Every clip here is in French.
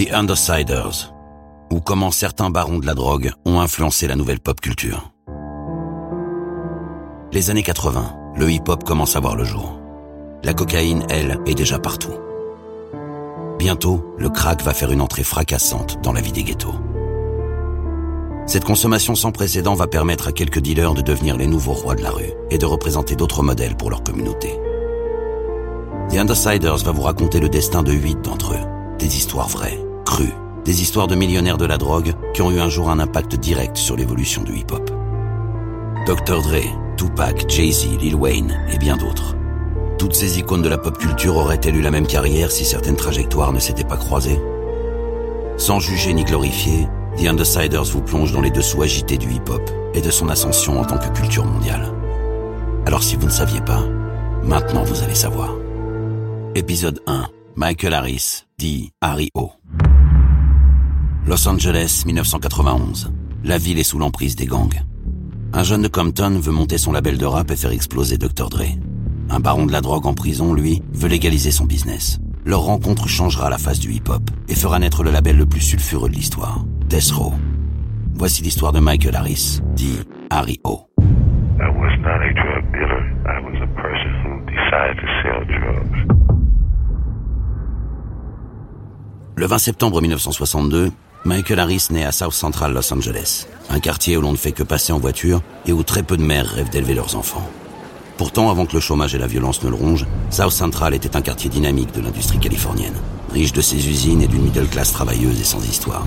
The Undersiders, ou comment certains barons de la drogue ont influencé la nouvelle pop culture. Les années 80, le hip-hop commence à voir le jour. La cocaïne, elle, est déjà partout. Bientôt, le crack va faire une entrée fracassante dans la vie des ghettos. Cette consommation sans précédent va permettre à quelques dealers de devenir les nouveaux rois de la rue et de représenter d'autres modèles pour leur communauté. The Undersiders va vous raconter le destin de huit d'entre eux. Des histoires vraies, crues, des histoires de millionnaires de la drogue qui ont eu un jour un impact direct sur l'évolution du hip-hop. Dr. Dre, Tupac, Jay-Z, Lil Wayne et bien d'autres. Toutes ces icônes de la pop culture auraient-elles eu la même carrière si certaines trajectoires ne s'étaient pas croisées? Sans juger ni glorifier, The Undersiders vous plonge dans les dessous agités du hip-hop et de son ascension en tant que culture mondiale. Alors si vous ne saviez pas, maintenant vous allez savoir. Épisode 1. Michael Harris, dit Harry O. Los Angeles, 1991. La ville est sous l'emprise des gangs. Un jeune de Compton veut monter son label de rap et faire exploser Dr. Dre. Un baron de la drogue en prison, lui, veut légaliser son business. Leur rencontre changera la face du hip-hop et fera naître le label le plus sulfureux de l'histoire, Death Row. Voici l'histoire de Michael Harris, dit Harry O. I was not a drug dealer. I was a person who decided to sell drugs. Le 20 septembre 1962, Michael Harris naît à South Central Los Angeles, un quartier où l'on ne fait que passer en voiture et où très peu de mères rêvent d'élever leurs enfants. Pourtant, avant que le chômage et la violence ne le rongent, South Central était un quartier dynamique de l'industrie californienne, riche de ses usines et d'une middle class travailleuse et sans histoire.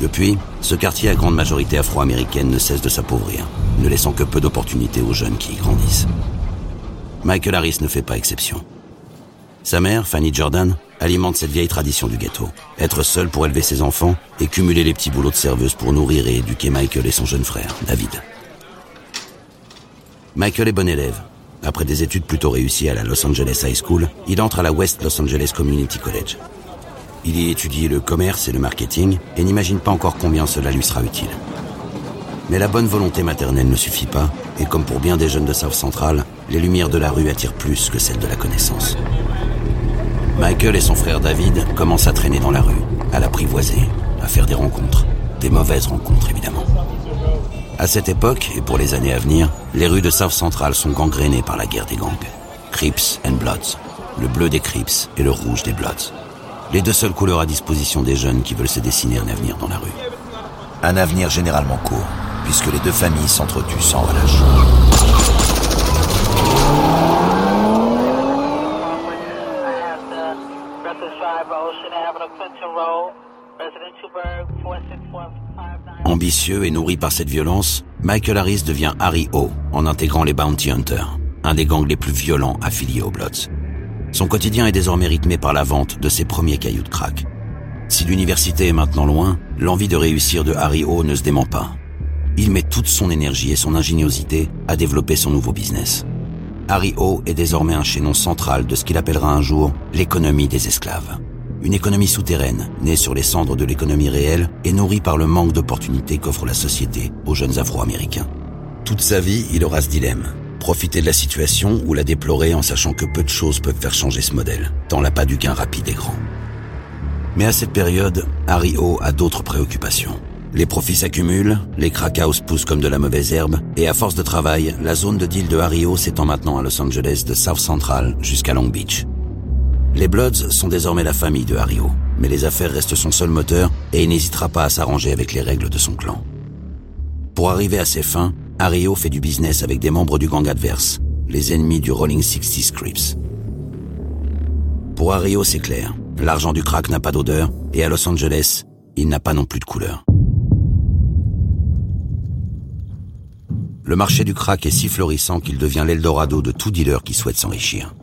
Depuis, ce quartier à grande majorité afro-américaine ne cesse de s'appauvrir, ne laissant que peu d'opportunités aux jeunes qui y grandissent. Michael Harris ne fait pas exception. Sa mère, Fanny Jordan, alimente cette vieille tradition du ghetto. Être seule pour élever ses enfants et cumuler les petits boulots de serveuse pour nourrir et éduquer Michael et son jeune frère, David. Michael est bon élève. Après des études plutôt réussies à la Los Angeles High School, il entre à la West Los Angeles Community College. Il y étudie le commerce et le marketing et n'imagine pas encore combien cela lui sera utile. Mais la bonne volonté maternelle ne suffit pas, et comme pour bien des jeunes de South Central, les lumières de la rue attirent plus que celles de la connaissance. Michael et son frère David commencent à traîner dans la rue, à l'apprivoiser, à faire des rencontres. Des mauvaises rencontres, évidemment. À cette époque, et pour les années à venir, les rues de South Central sont gangrénées par la guerre des gangs. Crips and Bloods. Le bleu des Crips et le rouge des Bloods. Les deux seules couleurs à disposition des jeunes qui veulent se dessiner un avenir dans la rue. Un avenir généralement court, puisque les deux familles s'entretuent sans relâche. Ambitieux et nourri par cette violence, Michael Harris devient Harry O en intégrant les Bounty Hunters, un des gangs les plus violents affiliés aux Bloods. Son quotidien est désormais rythmé par la vente de ses premiers cailloux de crack. Si l'université est maintenant loin, l'envie de réussir de Harry O ne se dément pas. Il met toute son énergie et son ingéniosité à développer son nouveau business. Harry O est désormais un chaînon central de ce qu'il appellera un jour l'économie des esclaves. Une économie souterraine, née sur les cendres de l'économie réelle et nourrie par le manque d'opportunités qu'offre la société aux jeunes Afro-Américains. Toute sa vie, il aura ce dilemme. Profiter de la situation ou la déplorer en sachant que peu de choses peuvent faire changer ce modèle, tant l'appât du gain rapide est grand. Mais à cette période, Harry O a d'autres préoccupations. Les profits s'accumulent, les crack poussent comme de la mauvaise herbe, et à force de travail, la zone de deal de Harry O s'étend maintenant à Los Angeles de South Central jusqu'à Long Beach. Les Bloods sont désormais la famille de Harry O, mais les affaires restent son seul moteur et il n'hésitera pas à s'arranger avec les règles de son clan. Pour arriver à ses fins, Harry O fait du business avec des membres du gang adverse, les ennemis du Rolling 60 Crips. Pour Harry O, c'est clair, l'argent du crack n'a pas d'odeur et à Los Angeles, il n'a pas non plus de couleur. Le marché du crack est si florissant qu'il devient l'Eldorado de tout dealer qui souhaite s'enrichir.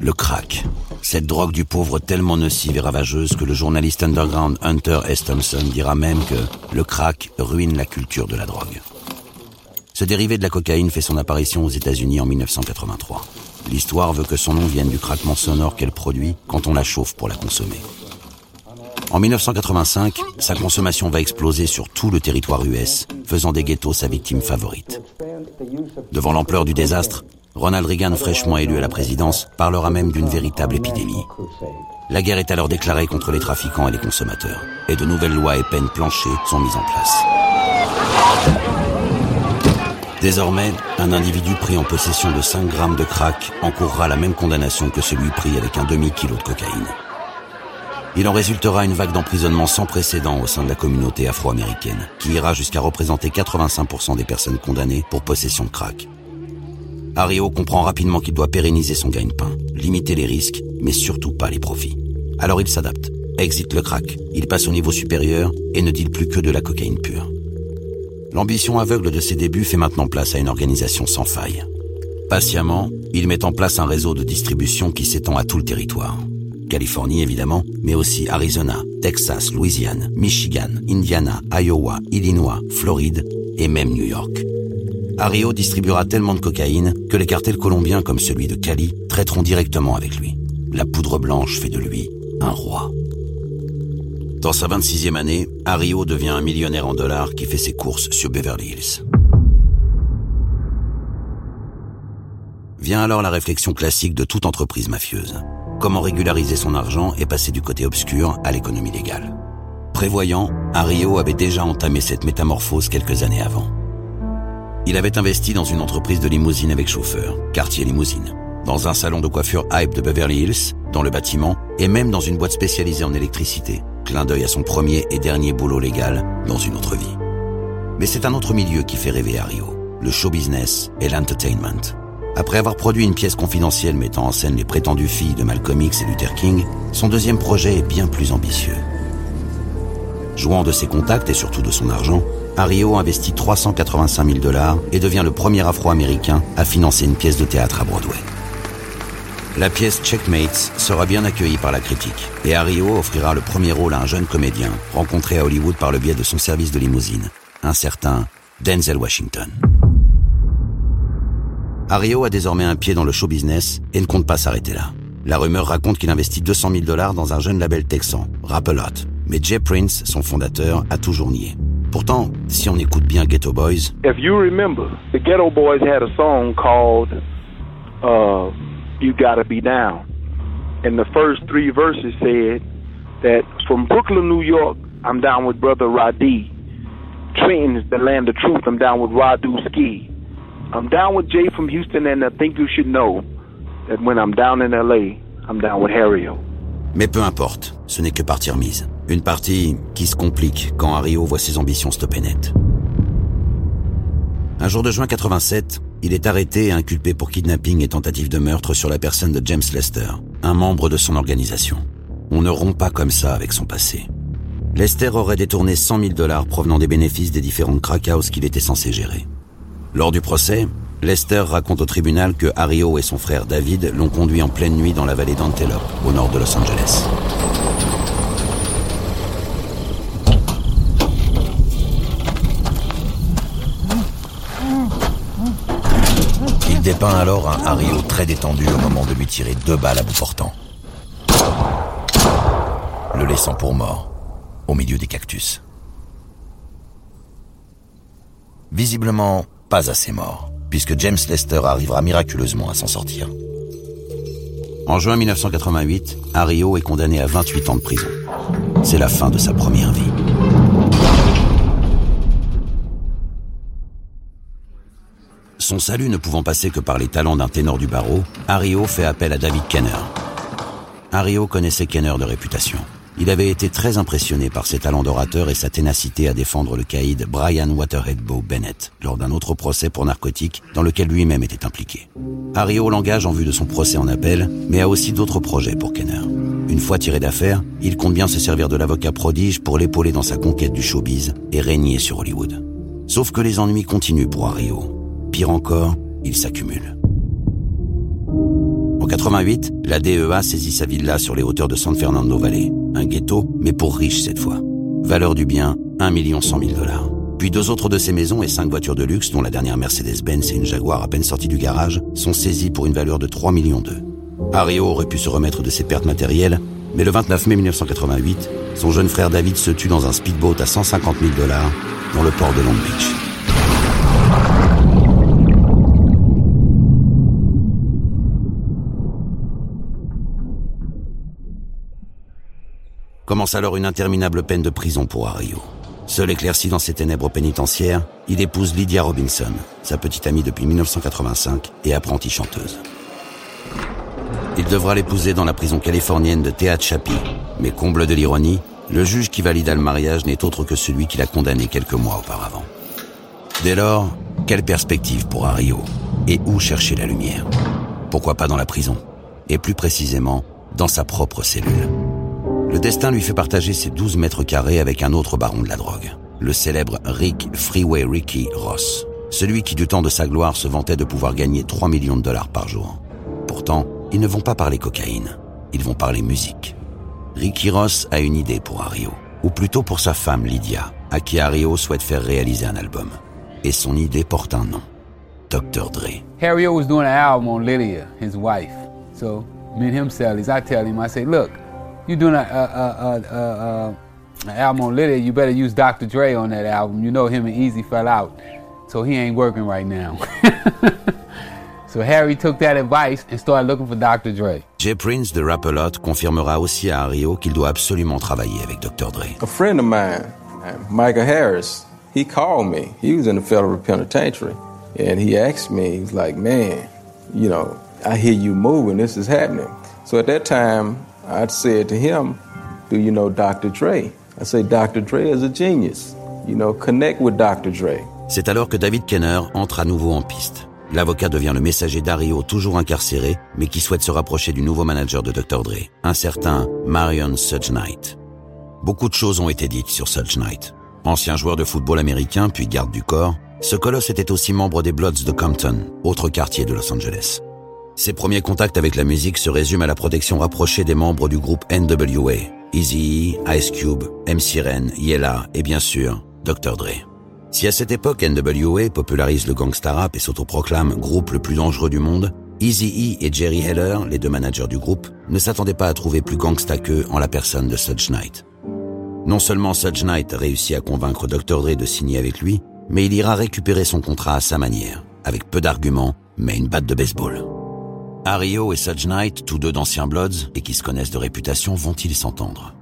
Le crack, cette drogue du pauvre tellement nocive et ravageuse que le journaliste underground Hunter S. Thompson dira même que le crack ruine la culture de la drogue. Ce dérivé de la cocaïne fait son apparition aux États-Unis en 1983. L'histoire veut que son nom vienne du craquement sonore qu'elle produit quand on la chauffe pour la consommer. En 1985, sa consommation va exploser sur tout le territoire US, faisant des ghettos sa victime favorite. Devant l'ampleur du désastre, Ronald Reagan, fraîchement élu à la présidence, parlera même d'une véritable épidémie. La guerre est alors déclarée contre les trafiquants et les consommateurs, et de nouvelles lois et peines planchées sont mises en place. Désormais, un individu pris en possession de 5 grammes de crack encourra la même condamnation que celui pris avec un demi-kilo de cocaïne. Il en résultera une vague d'emprisonnement sans précédent au sein de la communauté afro-américaine, qui ira jusqu'à représenter 85% des personnes condamnées pour possession de crack. Ario comprend rapidement qu'il doit pérenniser son gagne-pain, limiter les risques, mais surtout pas les profits. Alors il s'adapte, exit le crack, il passe au niveau supérieur et ne deal plus que de la cocaïne pure. L'ambition aveugle de ses débuts fait maintenant place à une organisation sans faille. Patiemment, il met en place un réseau de distribution qui s'étend à tout le territoire. Californie évidemment, mais aussi Arizona, Texas, Louisiane, Michigan, Indiana, Iowa, Illinois, Floride et même New York. Ario distribuera tellement de cocaïne que les cartels colombiens comme celui de Cali traiteront directement avec lui. La poudre blanche fait de lui un roi. Dans sa 26e année, Ario devient un millionnaire en dollars qui fait ses courses sur Beverly Hills. Vient alors la réflexion classique de toute entreprise mafieuse. Comment régulariser son argent et passer du côté obscur à l'économie légale? Prévoyant, Ario avait déjà entamé cette métamorphose quelques années avant. Il avait investi dans une entreprise de limousine avec chauffeur, quartier limousine, dans un salon de coiffure hype de Beverly Hills, dans le bâtiment, et même dans une boîte spécialisée en électricité, clin d'œil à son premier et dernier boulot légal dans une autre vie. Mais c'est un autre milieu qui fait rêver Ario, le show business et l'entertainment. Après avoir produit une pièce confidentielle mettant en scène les prétendues filles de Malcolm X et Luther King, son deuxième projet est bien plus ambitieux. Jouant de ses contacts et surtout de son argent, Ario investit 385 000 dollars et devient le premier Afro-Américain à financer une pièce de théâtre à Broadway. La pièce Checkmates sera bien accueillie par la critique et Ario offrira le premier rôle à un jeune comédien rencontré à Hollywood par le biais de son service de limousine, un certain Denzel Washington. Ario a désormais un pied dans le show business et ne compte pas s'arrêter là. La rumeur raconte qu'il investit 200 000 dollars dans un jeune label texan, Rap-A-Lot. Mais Jay Prince, son fondateur, a toujours nié. Pourtant, si on écoute bien Ghetto Boys, If you remember, the Ghetto Boys had a song called uh, You Gotta Be Down. And the first three verses said that from Brooklyn, New York, I'm down with Brother Radi. Trenton's the land of truth, I'm down with Radu Ski. I'm down with Jay from Houston, and I think you should know that when I'm down in LA, I'm down with Harry-O. Mais peu importe, ce n'est que partie remise. Une partie qui se complique quand Ario voit ses ambitions stopper net. Un jour de juin 87, il est arrêté et inculpé pour kidnapping et tentative de meurtre sur la personne de James Lester, un membre de son organisation. On ne rompt pas comme ça avec son passé. Lester aurait détourné 100 000 dollars provenant des bénéfices des différentes crack houses qu'il était censé gérer. Lors du procès, Lester raconte au tribunal que Ario et son frère David l'ont conduit en pleine nuit dans la vallée d'Antelope, au nord de Los Angeles. Dépeint alors un Ario très détendu au moment de lui tirer deux balles à bout portant, le laissant pour mort au milieu des cactus. Visiblement, pas assez mort, puisque James Lester arrivera miraculeusement à s'en sortir. En juin 1988, Ario est condamné à 28 ans de prison. C'est la fin de sa première vie. Son salut ne pouvant passer que par les talents d'un ténor du barreau, Ario fait appel à David Kenner. Ario connaissait Kenner de réputation. Il avait été très impressionné par ses talents d'orateur et sa ténacité à défendre le caïd Brian Waterhead Bow Bennett lors d'un autre procès pour narcotiques dans lequel lui-même était impliqué. Ario l'engage en vue de son procès en appel, mais a aussi d'autres projets pour Kenner. Une fois tiré d'affaire, il compte bien se servir de l'avocat prodige pour l'épauler dans sa conquête du showbiz et régner sur Hollywood. Sauf que les ennuis continuent pour Ario. Pire encore, ils s'accumulent. En 88, la DEA saisit sa villa sur les hauteurs de San Fernando Valley. Un ghetto, mais pour riches cette fois. Valeur du bien, 1 100 000 dollars. Puis deux autres de ses maisons et cinq voitures de luxe, dont la dernière Mercedes-Benz et une Jaguar à peine sortie du garage, sont saisies pour une valeur de 3 millions d'eux. Ario aurait pu se remettre de ses pertes matérielles, mais le 29 mai 1988, son jeune frère David se tue dans un speedboat à 150 000 dollars dans le port de Long Beach. Commence alors une interminable peine de prison pour Ario. Seul éclairci dans ses ténèbres pénitentiaires, il épouse Lydia Robinson, sa petite amie depuis 1985 et apprentie chanteuse. Il devra l'épouser dans la prison californienne de Tehachapi, mais comble de l'ironie, le juge qui valida le mariage n'est autre que celui qui l'a condamné quelques mois auparavant. Dès lors, quelle perspective pour Ario Et où chercher la lumière? Pourquoi pas dans la prison? Et plus précisément, dans sa propre cellule. Le destin lui fait partager ses 12 mètres carrés avec un autre baron de la drogue, le célèbre Rick Freeway Ricky Ross, celui qui du temps de sa gloire se vantait de pouvoir gagner 3 millions de dollars par jour. Pourtant, ils ne vont pas parler cocaïne, ils vont parler musique. Ricky Ross a une idée pour Ario, ou plutôt pour sa femme Lydia, à qui Ario souhaite faire réaliser un album. Et son idée porte un nom, Dr. Dre. Harry was doing an album on Lydia, his wife. So me and him sell I tell him, I say, look, you're doing a, a, a, a, an album on Lydia, you better use Dr. Dre on that album. You know him and Easy fell out, so he ain't working right now. so Harry took that advice and started looking for Dr. Dre. Jay Prince de Rap-A-Lot confirmera aussi à Rio qu'il doit absolument travailler avec Dr. Dre. A friend of mine, Michael Harris, he called me. He was in the federal penitentiary. And he asked me, he was like, man, you know, I hear you moving, this is happening. So at that time, I said to him, do you know Dr. Dre? I say, Dr. Dre is a genius. You know, connect with Dr. Dre. C'est alors que David Kenner entre à nouveau en piste. L'avocat devient le messager d'Ario, toujours incarcéré, mais qui souhaite se rapprocher du nouveau manager de Dr. Dre, un certain Marion Sudge Knight. Beaucoup de choses ont été dites sur Sudge Knight. Ancien joueur de football américain puis garde du corps, ce colosse était aussi membre des Bloods de Compton, autre quartier de Los Angeles. Ses premiers contacts avec la musique se résument à la protection rapprochée des membres du groupe NWA, Eazy, Ice Cube, MC Ren, Yella et bien sûr Dr. Dre. Si à cette époque NWA popularise le gangsta rap et s'autoproclame groupe le plus dangereux du monde, Eazy-E et Jerry Heller, les deux managers du groupe, ne s'attendaient pas à trouver plus gangsta qu'eux en la personne de Suge Knight. Non seulement Suge Knight réussit à convaincre Dr. Dre de signer avec lui, mais il ira récupérer son contrat à sa manière, avec peu d'arguments, mais une batte de baseball. Ario et Suge Knight, tous deux d'anciens Bloods et qui se connaissent de réputation, vont-ils s'entendre?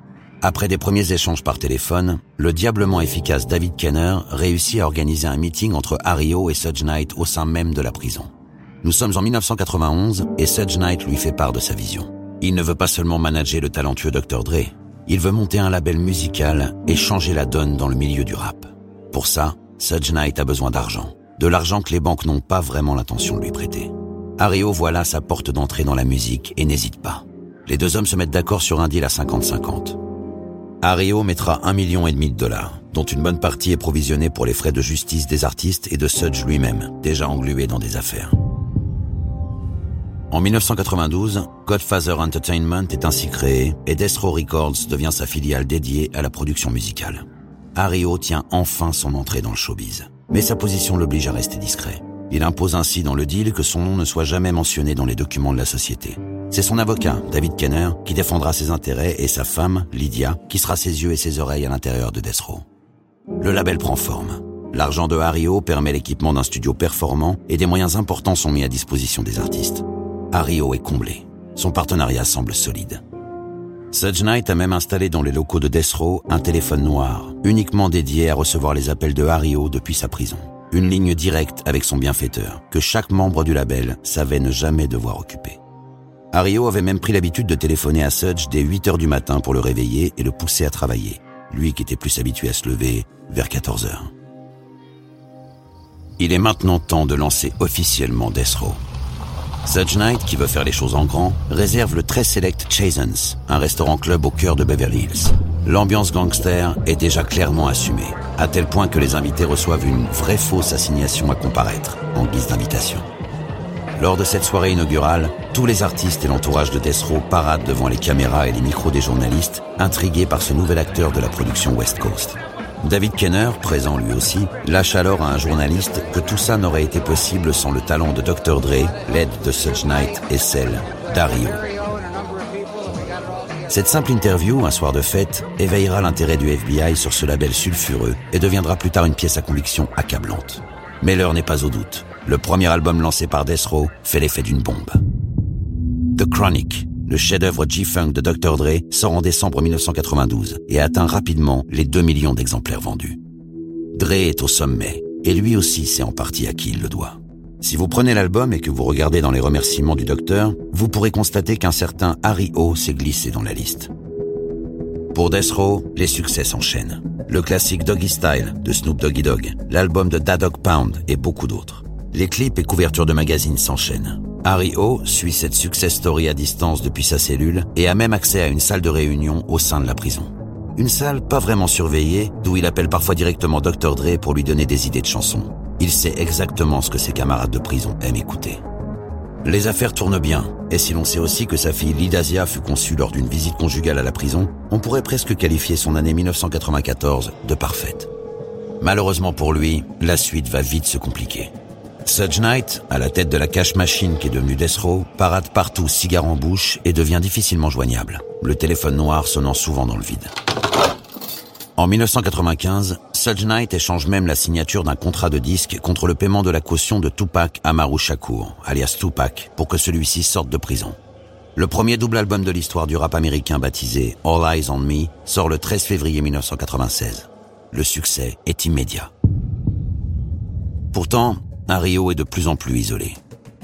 Après des premiers échanges par téléphone, le diablement efficace David Kenner réussit à organiser un meeting entre Ario et Suge Knight au sein même de la prison. Nous sommes en 1991 et Suge Knight lui fait part de sa vision. Il ne veut pas seulement manager le talentueux Dr. Dre, il veut monter un label musical et changer la donne dans le milieu du rap. Pour ça, Suge Knight a besoin d'argent. De l'argent que les banques n'ont pas vraiment l'intention de lui prêter. Ario voit là sa porte d'entrée dans la musique et n'hésite pas. Les deux hommes se mettent d'accord sur un deal à 50-50. Ario mettra un million et demi de dollars, dont une bonne partie est provisionnée pour les frais de justice des artistes et de Suge lui-même, déjà englué dans des affaires. En 1992, Godfather Entertainment est ainsi créé et Destro Records devient sa filiale dédiée à la production musicale. Ario tient enfin son entrée dans le showbiz, mais sa position l'oblige à rester discret. Il impose ainsi dans le deal que son nom ne soit jamais mentionné dans les documents de la société. C'est son avocat, David Kenner, qui défendra ses intérêts et sa femme, Lydia, qui sera ses yeux et ses oreilles à l'intérieur de Destro. Le label prend forme. L'argent de Ario permet l'équipement d'un studio performant et des moyens importants sont mis à disposition des artistes. Ario est comblé. Son partenariat semble solide. Suge Knight a même installé dans les locaux de Death Row un téléphone noir, uniquement dédié à recevoir les appels de Ario depuis sa prison. Une ligne directe avec son bienfaiteur, que chaque membre du label savait ne jamais devoir occuper. Ario avait même pris l'habitude de téléphoner à Suge dès 8 heures du matin pour le réveiller et le pousser à travailler, lui qui était plus habitué à se lever vers 14 heures. Il est maintenant temps de lancer officiellement Death Row. Suge Knight, qui veut faire les choses en grand, réserve le très select Chasen's, un restaurant-club au cœur de Beverly Hills. L'ambiance gangster est déjà clairement assumée, à tel point que les invités reçoivent une vraie fausse assignation à comparaître, en guise d'invitation. Lors de cette soirée inaugurale, tous les artistes et l'entourage de Death Row paradent devant les caméras et les micros des journalistes, intrigués par ce nouvel acteur de la production West Coast. David Kenner, présent lui aussi, lâche alors à un journaliste que tout ça n'aurait été possible sans le talent de Dr. Dre, l'aide de Such Knight et celle d'Ario. Cette simple interview, un soir de fête, éveillera l'intérêt du FBI sur ce label sulfureux et deviendra plus tard une pièce à conviction accablante. Mais l'heure n'est pas au doute. Le premier album lancé par Death Row fait l'effet d'une bombe. The Chronic, le chef-d'œuvre G-Funk de Dr. Dre sort en décembre 1992 et atteint rapidement les 2 millions d'exemplaires vendus. Dre est au sommet, et lui aussi sait en partie à qui il le doit. Si vous prenez l'album et que vous regardez dans les remerciements du docteur, vous pourrez constater qu'un certain Harry O s'est glissé dans la liste. Pour Death Row, les succès s'enchaînent. Le classique Doggy Style de Snoop Doggy Dogg, l'album de Dadog Pound et beaucoup d'autres. Les clips et couvertures de magazines s'enchaînent. Harry O suit cette success story à distance depuis sa cellule et a même accès à une salle de réunion au sein de la prison. Une salle pas vraiment surveillée, d'où il appelle parfois directement Dr. Dre pour lui donner des idées de chansons. Il sait exactement ce que ses camarades de prison aiment écouter. Les affaires tournent bien, et si l'on sait aussi que sa fille Lidasia fut conçue lors d'une visite conjugale à la prison, on pourrait presque qualifier son année 1994 de parfaite. Malheureusement pour lui, la suite va vite se compliquer. Suge Knight, à la tête de la cash machine qui est devenue Death Row, parade partout cigare en bouche et devient difficilement joignable, le téléphone noir sonnant souvent dans le vide. En 1995, Suge Knight échange même la signature d'un contrat de disque contre le paiement de la caution de Tupac Amaru Shakur, alias Tupac, pour que celui-ci sorte de prison. Le premier double album de l'histoire du rap américain baptisé All Eyes on Me sort le 13 février 1996. Le succès est immédiat. Pourtant, Rio est de plus en plus isolé.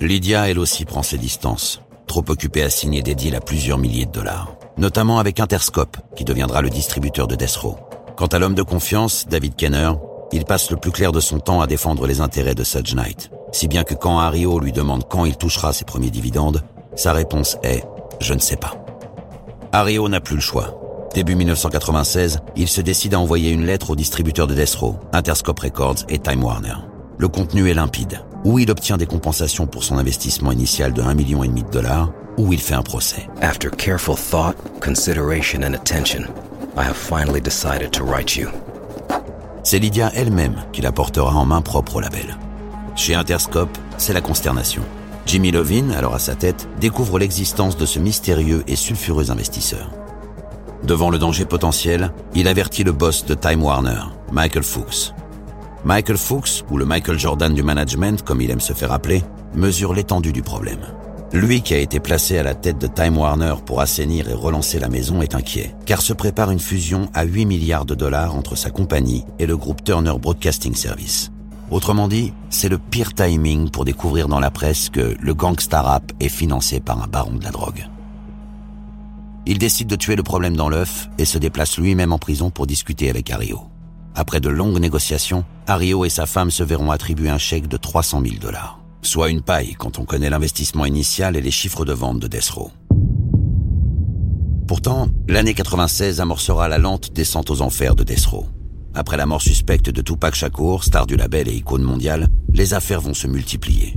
Lydia, elle aussi, prend ses distances, trop occupée à signer des deals à plusieurs milliers de dollars, notamment avec Interscope, qui deviendra le distributeur de Death Row. Quant à l'homme de confiance, David Kenner, il passe le plus clair de son temps à défendre les intérêts de Suge Knight. Si bien que quand Hario lui demande quand il touchera ses premiers dividendes, sa réponse est « je ne sais pas ». Hario n'a plus le choix. Début 1996, il se décide à envoyer une lettre aux distributeurs de Death Interscope Records et Time Warner. Le contenu est limpide. Ou il obtient des compensations pour son investissement initial de 1,5 million de dollars, ou il fait un procès. After careful thought, consideration and attention, I have finally decided to write you. C'est Lydia elle-même qui la portera en main propre au label. Chez Interscope, c'est la consternation. Jimmy Lovin, alors à sa tête, découvre l'existence de ce mystérieux et sulfureux investisseur. Devant le danger potentiel, il avertit le boss de Time Warner, Michael Fuchs. Michael Fuchs, ou le Michael Jordan du management comme il aime se faire appeler, mesure l'étendue du problème. Lui qui a été placé à la tête de Time Warner pour assainir et relancer la maison est inquiet, car se prépare une fusion à 8 milliards de dollars entre sa compagnie et le groupe Turner Broadcasting Service. Autrement dit, c'est le pire timing pour découvrir dans la presse que le gangsta rap est financé par un baron de la drogue. Il décide de tuer le problème dans l'œuf et se déplace lui-même en prison pour discuter avec Ario. Après de longues négociations, Ario et sa femme se verront attribuer un chèque de 300 000 dollars soit une paille quand on connaît l'investissement initial et les chiffres de vente de Death Pourtant, l'année 96 amorcera la lente descente aux enfers de Death Après la mort suspecte de Tupac Shakur, star du label et icône mondiale, les affaires vont se multiplier.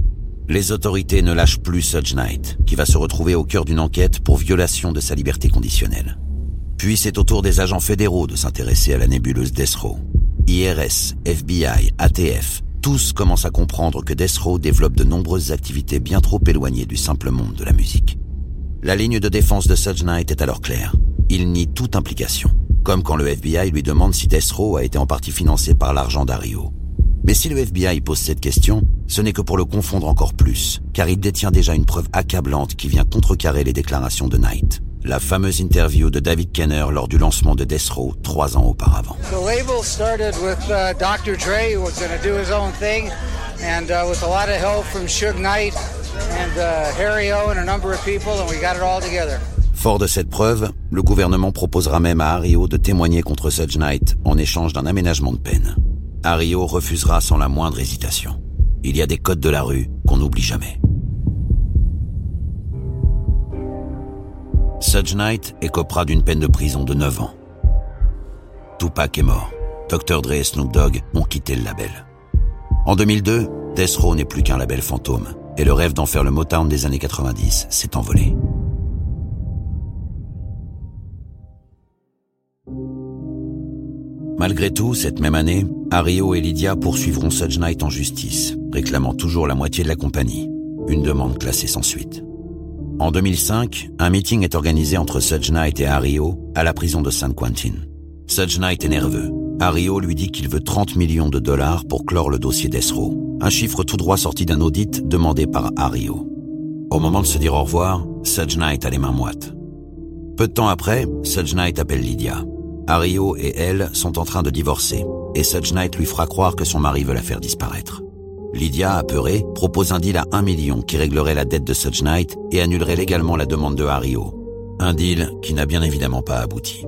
Les autorités ne lâchent plus Suge Knight, qui va se retrouver au cœur d'une enquête pour violation de sa liberté conditionnelle. Puis c'est au tour des agents fédéraux de s'intéresser à la nébuleuse Death IRS, FBI, ATF, tous commencent à comprendre que Death Row développe de nombreuses activités bien trop éloignées du simple monde de la musique. La ligne de défense de Suge Knight est alors claire. Il nie toute implication, comme quand le FBI lui demande si Death Row a été en partie financé par l'argent d'Ario. Mais si le FBI pose cette question, ce n'est que pour le confondre encore plus, car il détient déjà une preuve accablante qui vient contrecarrer les déclarations de Knight la fameuse interview de David Kenner lors du lancement de Death Row trois ans auparavant. The label started with uh, Dr. Dre, who was going to do his own thing, and uh, with a lot of help from Suge Knight and uh, Harry O and a number of people, and we got it all together. Fort de cette preuve, le gouvernement proposera même à Ario de témoigner contre Suge Knight en échange d'un aménagement de peine. Ario refusera sans la moindre hésitation. Il y a des codes de la rue qu'on n'oublie jamais. Suge Knight écopera d'une peine de prison de 9 ans. Tupac est mort. Dr. Dre et Snoop Dogg ont quitté le label. En 2002, Death Row n'est plus qu'un label fantôme, et le rêve d'en faire le Motown des années 90 s'est envolé. Malgré tout, cette même année, Ario et Lydia poursuivront Suge Knight en justice, réclamant toujours la moitié de la compagnie, une demande classée sans suite. En 2005, un meeting est organisé entre Suge Knight et Ario à la prison de San Quentin. Suge Knight est nerveux. Ario lui dit qu'il veut 30 millions de dollars pour clore le dossier d'Esro, un chiffre tout droit sorti d'un audit demandé par Ario. Au moment de se dire au revoir, Sudge Knight a les mains moites. Peu de temps après, Sudge Knight appelle Lydia. Ario et elle sont en train de divorcer, et Sudge Knight lui fera croire que son mari veut la faire disparaître. Lydia, apeurée, propose un deal à un million qui réglerait la dette de Sudge Knight et annulerait légalement la demande de Ario. Un deal qui n'a bien évidemment pas abouti.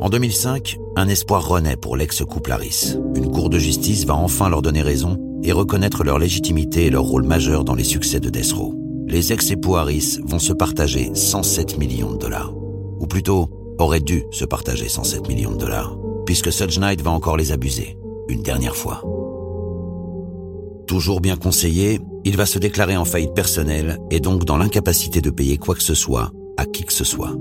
En 2005, un espoir renaît pour l'ex-couple Harris. Une cour de justice va enfin leur donner raison et reconnaître leur légitimité et leur rôle majeur dans les succès de Death Row. Les ex-époux Harris vont se partager 107 millions de dollars. Ou plutôt, auraient dû se partager 107 millions de dollars, puisque Sudge Knight va encore les abuser, une dernière fois. Toujours bien conseillé, il va se déclarer en faillite personnelle et donc dans l'incapacité de payer quoi que ce soit à qui que ce soit.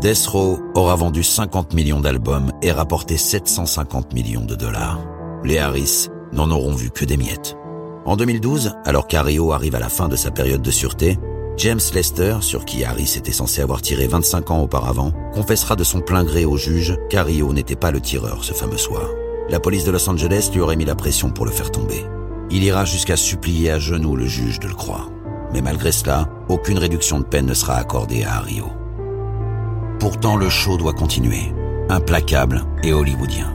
Death Row aura vendu 50 millions d'albums et rapporté 750 millions de dollars. Les Harris n'en auront vu que des miettes. En 2012, alors qu'Ario arrive à la fin de sa période de sûreté, James Lester, sur qui Harris était censé avoir tiré 25 ans auparavant, confessera de son plein gré au juge qu'Ario n'était pas le tireur ce fameux soir. La police de Los Angeles lui aurait mis la pression pour le faire tomber. Il ira jusqu'à supplier à genoux le juge de le croire. Mais malgré cela, aucune réduction de peine ne sera accordée à Ario. Pourtant, le show doit continuer. Implacable et hollywoodien.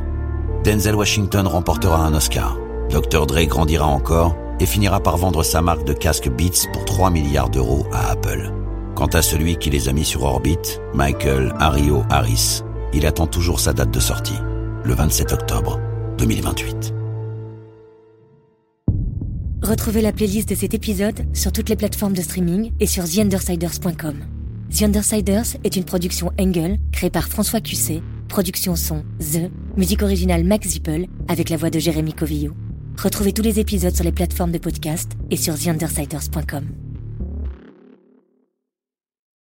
Denzel Washington remportera un Oscar. Dr. Dre grandira encore et finira par vendre sa marque de casque Beats pour 3 milliards d'euros à Apple. Quant à celui qui les a mis sur orbite, Michael Ario Harris, il attend toujours sa date de sortie, le 27 octobre 2028. Retrouvez la playlist de cet épisode sur toutes les plateformes de streaming et sur TheUndersiders.com. The Undersiders est une production Engel créée par François Cusset, production son The, musique originale Max Zippel avec la voix de Jérémy Covillo. Retrouvez tous les épisodes sur les plateformes de podcast et sur TheUndersiders.com.